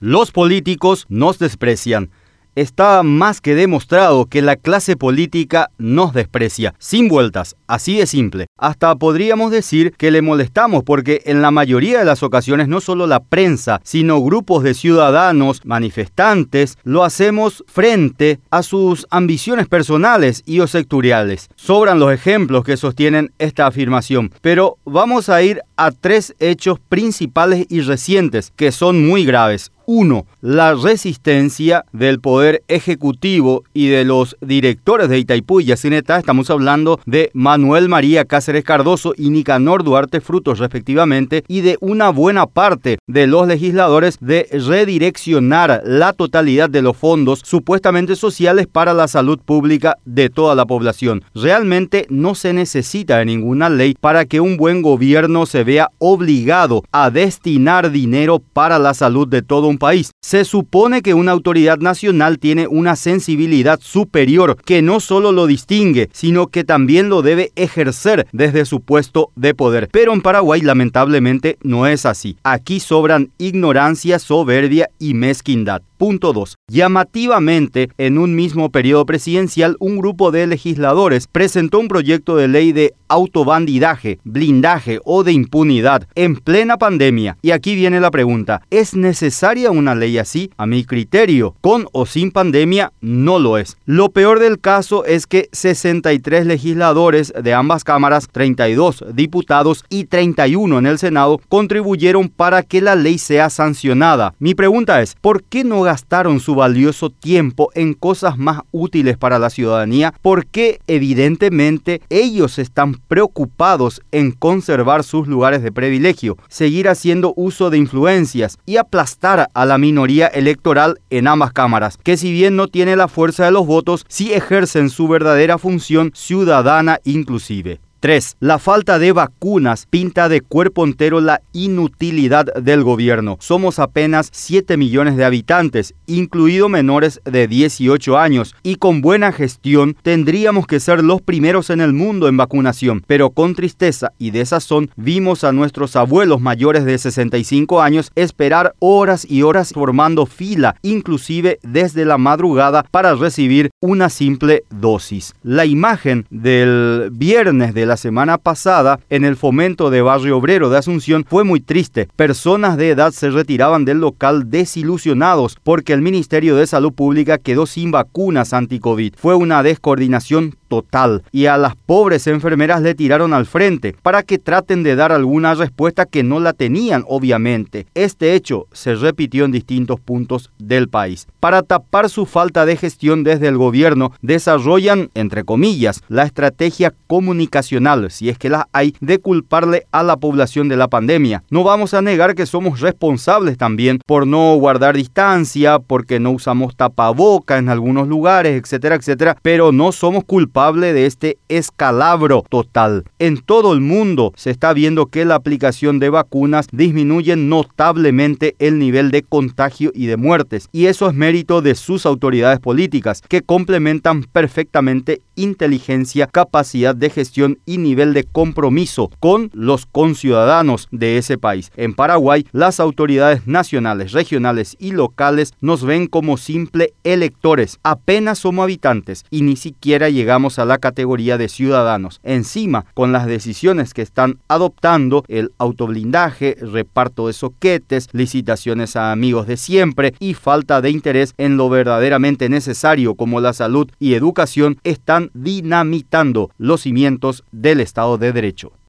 Los políticos nos desprecian. Está más que demostrado que la clase política nos desprecia, sin vueltas, así de simple. Hasta podríamos decir que le molestamos porque en la mayoría de las ocasiones no solo la prensa, sino grupos de ciudadanos, manifestantes, lo hacemos frente a sus ambiciones personales y o sectoriales. Sobran los ejemplos que sostienen esta afirmación, pero vamos a ir a tres hechos principales y recientes que son muy graves. Uno, la resistencia del poder ejecutivo y de los directores de Itaipú y Yacineta. Estamos hablando de Manuel María Cáceres Cardoso y Nicanor Duarte Frutos, respectivamente, y de una buena parte de los legisladores de redireccionar la totalidad de los fondos supuestamente sociales para la salud pública de toda la población. Realmente no se necesita de ninguna ley para que un buen gobierno se vea obligado a destinar dinero para la salud de todo un país. Se supone que una autoridad nacional tiene una sensibilidad superior que no solo lo distingue, sino que también lo debe ejercer desde su puesto de poder. Pero en Paraguay lamentablemente no es así. Aquí sobran ignorancia, soberbia y mezquindad. Punto 2. Llamativamente, en un mismo periodo presidencial, un grupo de legisladores presentó un proyecto de ley de autobandidaje, blindaje o de impunidad en plena pandemia. Y aquí viene la pregunta, ¿es necesaria una ley así? A mi criterio, con o sin pandemia, no lo es. Lo peor del caso es que 63 legisladores de ambas cámaras, 32 diputados y 31 en el Senado contribuyeron para que la ley sea sancionada. Mi pregunta es, ¿por qué no gastaron su valioso tiempo en cosas más útiles para la ciudadanía? Porque evidentemente ellos están preocupados en conservar sus lugares de privilegio, seguir haciendo uso de influencias y aplastar a la minoría electoral en ambas cámaras, que si bien no tiene la fuerza de los votos, sí ejercen su verdadera función ciudadana inclusive. 3. La falta de vacunas pinta de cuerpo entero la inutilidad del gobierno. Somos apenas 7 millones de habitantes, incluidos menores de 18 años, y con buena gestión tendríamos que ser los primeros en el mundo en vacunación. Pero con tristeza y desazón vimos a nuestros abuelos mayores de 65 años esperar horas y horas formando fila, inclusive desde la madrugada, para recibir una simple dosis. La imagen del viernes de la semana pasada en el fomento de Barrio Obrero de Asunción fue muy triste. Personas de edad se retiraban del local desilusionados porque el Ministerio de Salud Pública quedó sin vacunas anti-COVID. Fue una descoordinación total y a las pobres enfermeras le tiraron al frente para que traten de dar alguna respuesta que no la tenían obviamente. Este hecho se repitió en distintos puntos del país. Para tapar su falta de gestión desde el gobierno desarrollan, entre comillas, la estrategia comunicacional, si es que la hay, de culparle a la población de la pandemia. No vamos a negar que somos responsables también por no guardar distancia, porque no usamos tapaboca en algunos lugares, etcétera, etcétera, pero no somos culpables de este escalabro total. En todo el mundo se está viendo que la aplicación de vacunas disminuye notablemente el nivel de contagio y de muertes, y eso es mérito de sus autoridades políticas, que complementan perfectamente inteligencia, capacidad de gestión y nivel de compromiso con los conciudadanos de ese país. En Paraguay, las autoridades nacionales, regionales y locales nos ven como simple electores, apenas somos habitantes y ni siquiera llegamos a la categoría de ciudadanos. Encima, con las decisiones que están adoptando, el autoblindaje, reparto de soquetes, licitaciones a amigos de siempre y falta de interés en lo verdaderamente necesario como la salud y educación, están dinamitando los cimientos del Estado de Derecho.